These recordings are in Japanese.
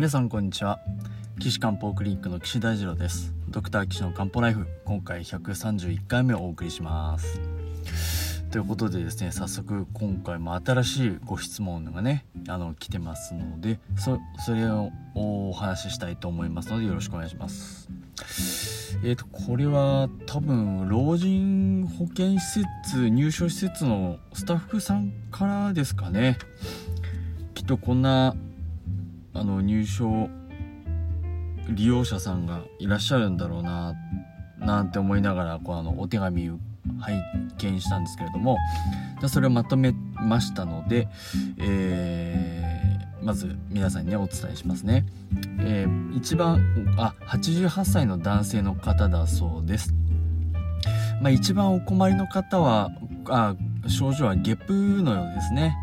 皆さんこんにちは。岸漢方クリニックの岸大二郎です。ドクター岸の漢方ライフ今回131回目をお送りします。ということでですね早速今回も新しいご質問がねあの来てますのでそそれをお話ししたいと思いますのでよろしくお願いします。えーとこれは多分老人保健施設入所施設のスタッフさんからですかね。きっとこんなあの入所利用者さんがいらっしゃるんだろうななんて思いながらこうあのお手紙拝見したんですけれどもそれをまとめましたので、えー、まず皆さんにねお伝えしますね、えー、一番あ88歳の男性の方だそうです。まあ、一番お困りの方はあ症状はゲップのようですね。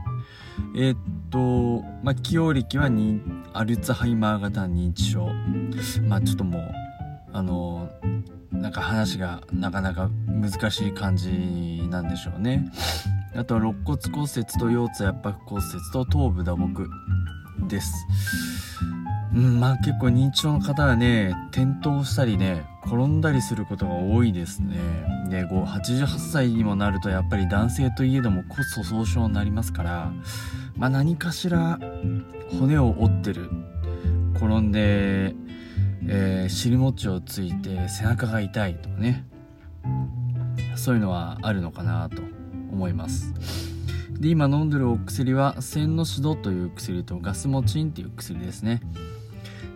えー、っと、まあ、起用歴はにアルツハイマー型認知症。まあ、ちょっともう、あの、なんか話がなかなか難しい感じなんでしょうね。あとは肋骨骨折と腰椎圧迫骨折と頭部打撲です。うん、まあ結構認知症の方はね、転倒したりね、転んだりすることが多いですね。で、88歳にもなるとやっぱり男性といえども骨粗鬆症になりますから、まあ、何かしら骨を折ってる。転んで、えー、尻餅をついて背中が痛いとかね。そういうのはあるのかなと思います。で今飲んでるお薬は千のシドという薬とガスモチンっていう薬ですね。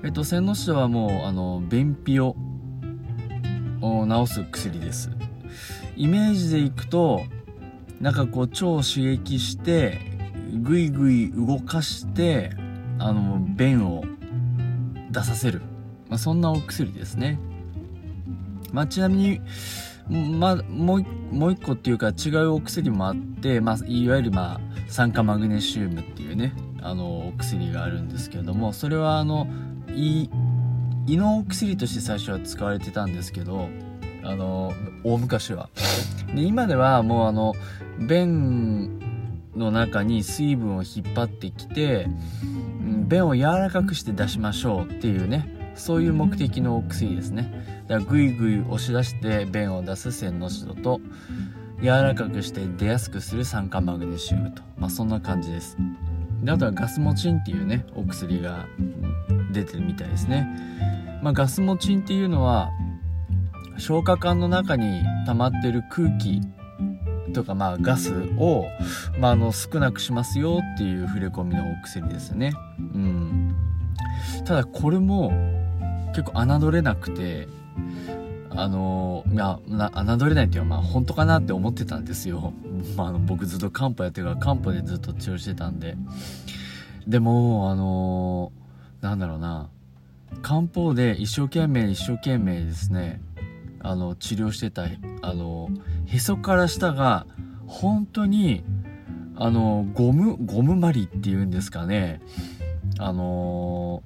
えっと千のシドはもうあの便秘を治す薬です。イメージでいくとなんかこう腸を刺激してぐいぐい動かしてあの便を出させる、まあ、そんなお薬ですね、まあ、ちなみに、まあ、もうもう一個っていうか違うお薬もあって、まあ、いわゆる、まあ、酸化マグネシウムっていうねあのお薬があるんですけれどもそれはあの胃胃のお薬として最初は使われてたんですけどあの大昔は。で今ではもうあの便の中に水分を引っ張ってきて、便を柔らかくして出しましょうっていうねそういう目的のお薬ですね。だからグイグイ押し出して便を出す線のシドと柔らかくして出やすくする酸化マグネシウムと。まあそんな感じです。であとはガスモチンっていうねお薬が出てるみたいですね、まあ、ガスモチンっていうのは消化管の中に溜まってる空気とかまあガスを、まあ、の少なくしますよっていう触れ込みのお薬ですね。うん。ただこれも結構侮れなくて、あのいや、侮れないっていうのはまあ本当かなって思ってたんですよ。まあ、あの僕ずっと漢方やってるから漢方でずっと治療してたんで。でも、あのなんだろうな、漢方で一生懸命一生懸命ですね、あの治療してたあのへそから下が本当にあのゴムゴムまりっていうんですかね。あの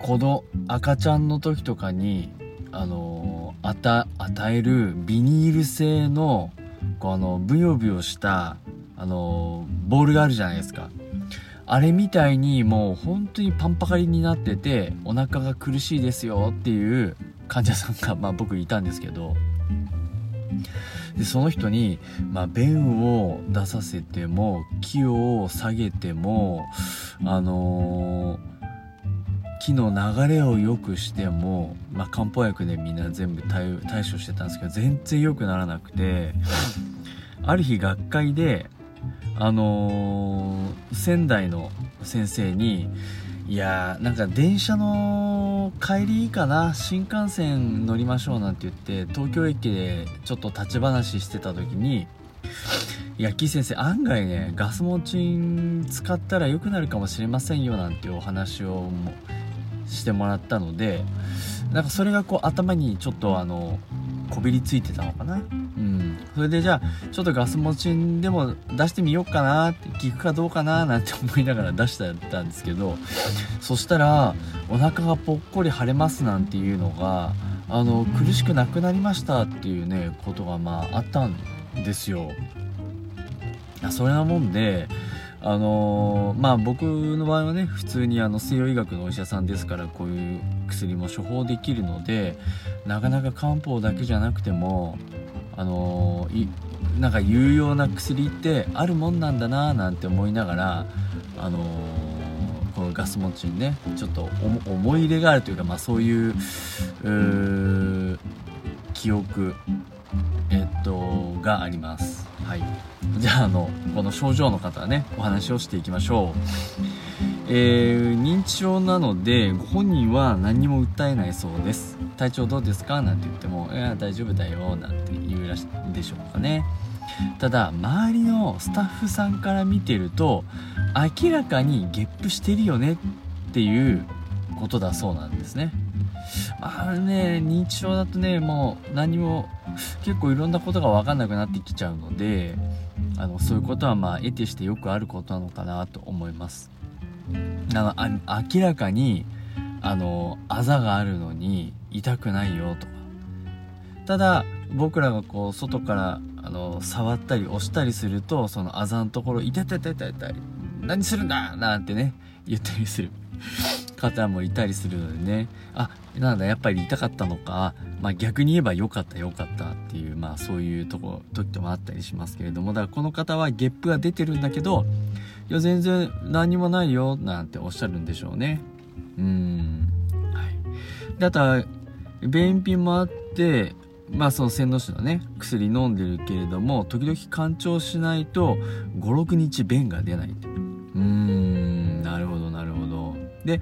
子供赤ちゃんの時とかにあの与えるビニール製のこうあのブヨブヨしたあのボールがあるじゃないですか。あれみたいにもう本当にパンパカリになっててお腹が苦しいですよっていう患者さんが、まあ、僕いたんですけど。でその人に、まあ、便を出させても気を下げてもあのー、気の流れを良くしても、まあ、漢方薬でみんな全部対対処してたんですけど全然良くならなくてある日学会であのー、仙台の先生にいやーなんか電車の帰りいいかな。新幹線乗りましょうなんて言って東京駅でちょっと立ち話してた時にいや、キー先生、案外ね、ガスモチン使ったら良くなるかもしれませんよなんていうお話をもしてもらったので、なんかそれがこう頭にちょっとあの、こびりついてたのかな？うん。それでじゃあ、ちょっとガス持ちでも出してみようかなって、聞くかどうかななんて思いながら出してたんですけど、そしたら、お腹がぽっこり腫れますなんていうのが、あの、苦しくなくなりましたっていうね、ことがまああったんですよ。それなもんで、あのー、まあ僕の場合はね普通にあの西洋医学のお医者さんですからこういう薬も処方できるのでなかなか漢方だけじゃなくてもあのー、なんか有用な薬ってあるもんなんだななんて思いながらあのー、このガス持ちにねちょっと思い入れがあるというか、まあ、そういう記憶えっとがあります。はい。じゃああのこの症状の方はねお話をしていきましょう。えー、認知症なのでご本人は何にも訴えないそうです。体調どうですか？なんて言っても「いや大丈夫だよ」なんて言うらしいでしょうかね。ただ周りのスタッフさんから見てると明らかにゲップしてるよねっていうことだそうなんですね。まあね認知症だとねもう何も結構いろんなことが分かんなくなってきちゃうのであのそういうことはまあ得てしてよくあることなのかなと思いますあの明らかにあのあざがあるのに痛くないよとかただ僕らがこう外からあの触ったり押したりするとそのあざのところ「痛い痛い痛い痛い痛い何するんだ!」なんてね言ったりする方もいたりするのでね。あなんだやっぱり痛かったのか、まあ、逆に言えば良かった良かったっていうまあそういうとこ時もあったりしますけれども。だからこの方はゲップが出てるんだけどいや全然何もないよなんておっしゃるんでしょうね。うん。はい。であとは便秘もあってまあその洗脳師のね薬飲んでるけれども時々干潮しないと56日便が出ないうん。で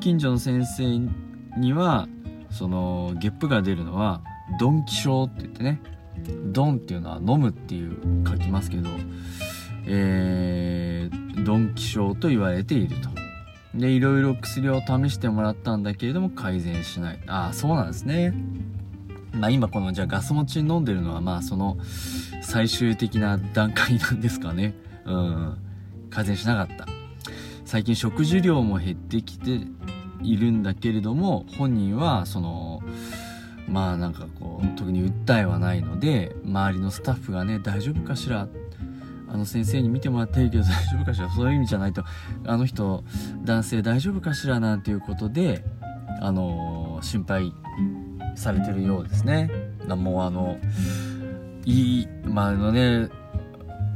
近所の先生にはそのゲップが出るのはドンキ症って言ってねドンっていうのは飲むっていう書きますけどえー、ドンキ症と言われていると。でいろいろ薬を試してもらったんだけれども改善しない。ああそうなんですね。まあ今このじゃあガス持ち飲んでるのはまあその最終的な段階なんですかね。うん。改善しなかった。最近食事量も減ってきているんだけれども本人はそのまあなんかこう特に訴えはないので周りのスタッフがね大丈夫かしら？あの先生に見てもらってるけど 大丈夫かしら？そういう意味じゃないとあの人男性大丈夫かしら？なんていうことであの心配されてるようですね。もうあのいいまああのね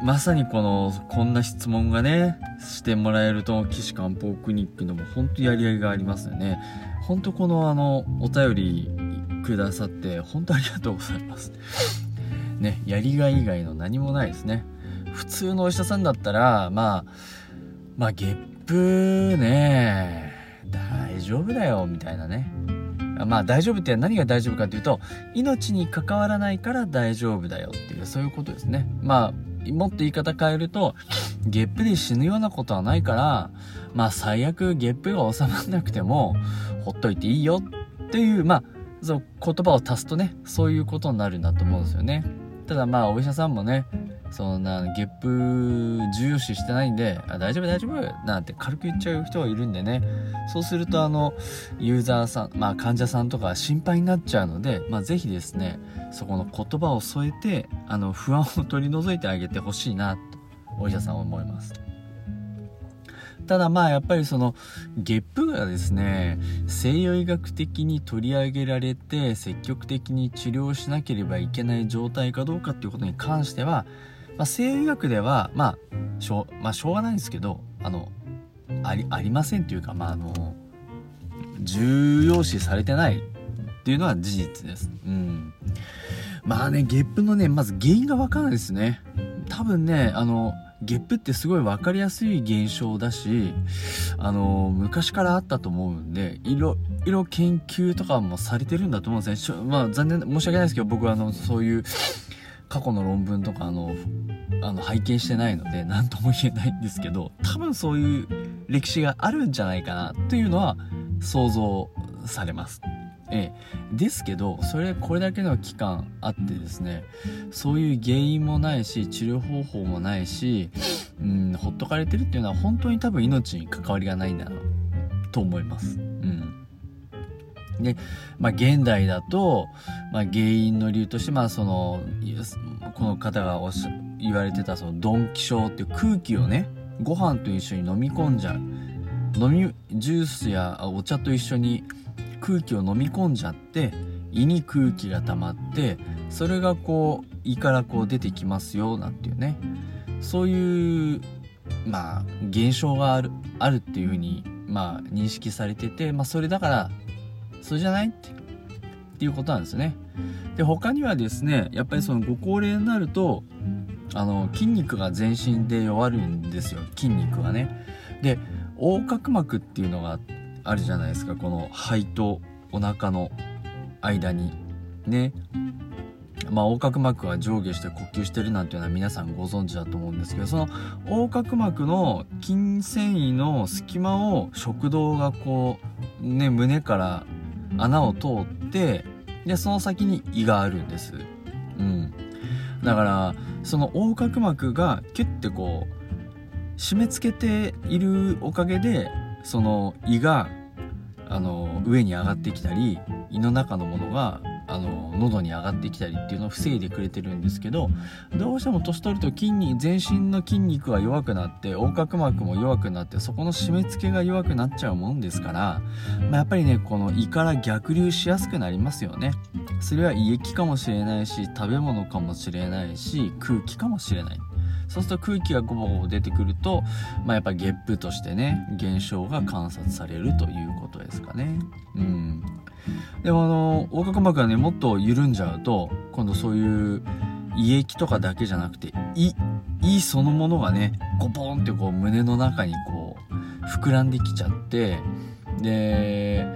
まさにこのこんな質問がねしてもらえると岸漢方クリニックのも本当やりがいがありますよね。本当このあのお便りくださって本当ありがとうございます。ねやりがい以外の何もないですね。普通のお医者さんだったらまあまあゲップね大丈夫だよみたいなね。まあ大丈夫って何が大丈夫かっていうと命に関わらないから大丈夫だよっていうそういうことですね。まあもっと言い方変えるとゲップで死ぬようなことはないからまあ最悪ゲップが収まらなくてもほっといていいよっていうまあそう言葉を足すとねそういうことになるんだと思うんですよね。ただまあお医者さんもねそんなゲップ重要視してないんであ大丈夫大丈夫なんて軽く言っちゃう人がいるんでね。そうするとあのユーザーさんまあ患者さんとか心配になっちゃうのでまあ是非ですねそこの言葉を添えてあの不安を取り除いてあげてほしいなとお医者さんは思います。ただまあやっぱりそのゲップがですね西洋医学的に取り上げられて積極的に治療しなければいけない状態かどうかっていうことに関してはまあ、西洋医学では、まあ、しょう、まあ、しょうがないんですけど、あの、あり、ありませんというか、まあ、あの、重要視されてないっていうのは事実です。うん。まあね、ゲップのね、まず原因がわかんないですね。多分ね、あの、ゲップってすごい分かりやすい現象だし、あの、昔からあったと思うんで、いろ、いろ研究とかもされてるんだと思うんですね。まあ残念、申し訳ないですけど、僕はあの、そういう、過去の論文とかあのあの拝見してないので何とも言えないんですけど多分そういう歴史があるんじゃないかなというのは想像されます。ええ、ですけどそれこれだけの期間あってですねそういう原因もないし治療方法もないし、うん、ほっとかれてるっていうのは本当に多分命に関わりがないんだなと思います。うんで、まあ、現代だと、まあ、原因の理由として、まあ、その、この方がおっしゃ言われてた、その、ドンキ症っていう空気をね、ご飯と一緒に飲み込んじゃう。飲みジュースやお茶と一緒に空気を飲み込んじゃって胃に空気が溜まってそれがこう胃からこう出てきますよなんていうね。そういうまあ現象があるあるっていうふうにまあ認識されててまあそれだからそれじゃないってっていうことなんですね。で他にはですねやっぱりそのご高齢になるとあの筋肉が全身で弱るんですよ。筋肉がね。で横隔膜っていうのがあるじゃないですか。この肺とお腹の間に。ね。まあ、横隔膜は上下して呼吸してるなんていうのは皆さんご存知だと思うんですけどその横隔膜の筋繊維の隙間を食道がこうね胸から穴を通ってでその先に胃があるんです。うん。だからその横隔膜がキュッてこう締め付けているおかげでその胃があの上に上がってきたり胃の中のものがあの喉に上がってきたりっていうのを防いでくれてるんですけどどうしても年取ると筋肉全身の筋肉は弱くなって横隔膜も弱くなってそこの締め付けが弱くなっちゃうもんですから、まあ、やっぱりねこの胃から逆流しやすくなりますよね。それは胃液かもしれないし食べ物かもしれないし空気かもしれない。そうすると空気がゴボゴボ出てくると、まあ、やっぱゲップとしてね現象が観察されるということですかね。うん。でもあの横隔膜がねもっと緩んじゃうと今度そういう胃液とかだけじゃなくて胃胃そのものがねゴポンってこう胸の中にこう膨らんできちゃってで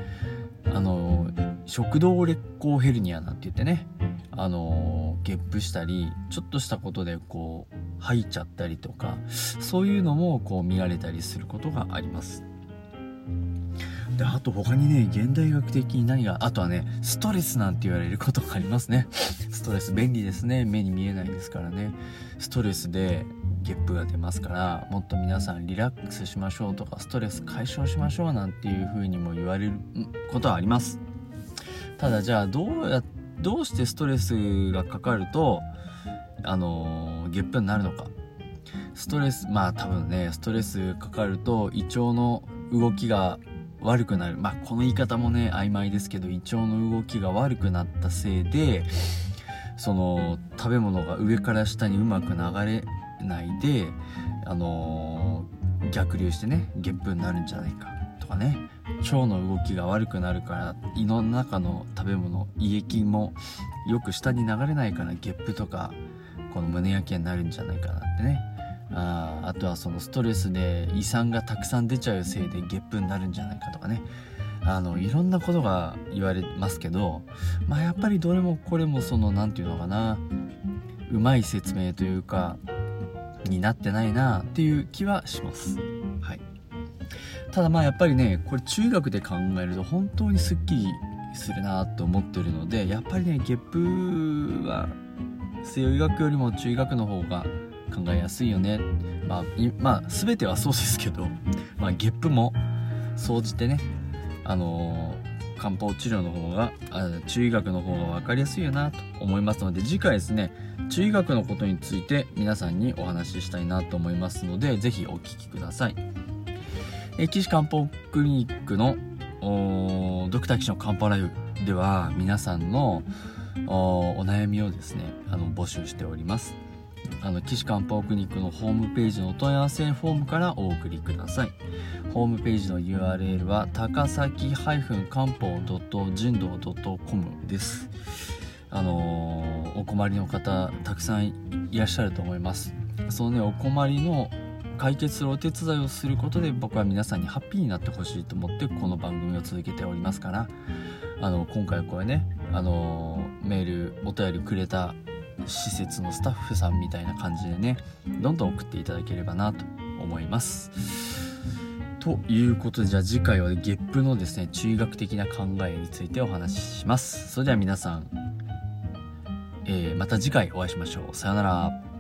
あの食道劣行ヘルニアなんて言ってねあのゲップしたりちょっとしたことでこう吐いちゃったりとかそういうのもこう見られたりすることがあります。であと他にね現代学的に何があとはねストレスなんて言われることがありますね。ストレス便利ですね。目に見えないですからね。ストレスでゲップが出ますからもっと皆さんリラックスしましょうとかストレス解消しましょうなんていう風にも言われることはあります。ただじゃあどうやどうしてストレスがかかるとあのー、ゲップになるのか。ストレスまあ多分ねストレスかかると胃腸の動きが悪くなる。まあこの言い方もね曖昧ですけど胃腸の動きが悪くなったせいでその食べ物が上から下にうまく流れないであのー、逆流してねゲップになるんじゃないかとかね。腸の動きが悪くなるから胃の中の食べ物胃液もよく下に流れないからゲップとかこの胸焼けになるんじゃないかなってね。ああとはそのストレスで胃酸がたくさん出ちゃうせいでゲップになるんじゃないかとかね。あのいろんなことが言われますけどまあやっぱりどれもこれもその何て言うのかな。うまい説明というかになってないなっていう気はします。はい。ただまあやっぱりねこれ中学で考えると本当にすっきりするなと思ってるのでやっぱりねゲップは西洋医学よりも中医学の方が考えやすいよね。まあ、まあ、全てはそうですけど、まあ、ゲップも総じてねあのー、漢方治療の方が中医学の方が分かりやすいよなと思いますので次回ですね中医学のことについて皆さんにお話ししたいなと思いますので是非お聴きください。え岸漢方クリニックのドクター岸の漢方ライフでは皆さんのお悩みをですねあの募集しております。あの岸漢方クリニックのホームページのお問い合わせフォームからお送りください。ホームページの URL は高崎漢方人道 .com です。あのー、お困りの方たくさんいらっしゃると思います。そのねお困りの解決するお手伝いをすることで僕は皆さんにハッピーになってほしいと思ってこの番組を続けておりますからあの今回これねあのメールお便りくれた施設のスタッフさんみたいな感じでねどんどん送っていただければなと思います。ということでじゃあ次回はゲップのですね中学的な考えについてお話しします。それでは皆さん、えー、また次回お会いしましょう。さようなら。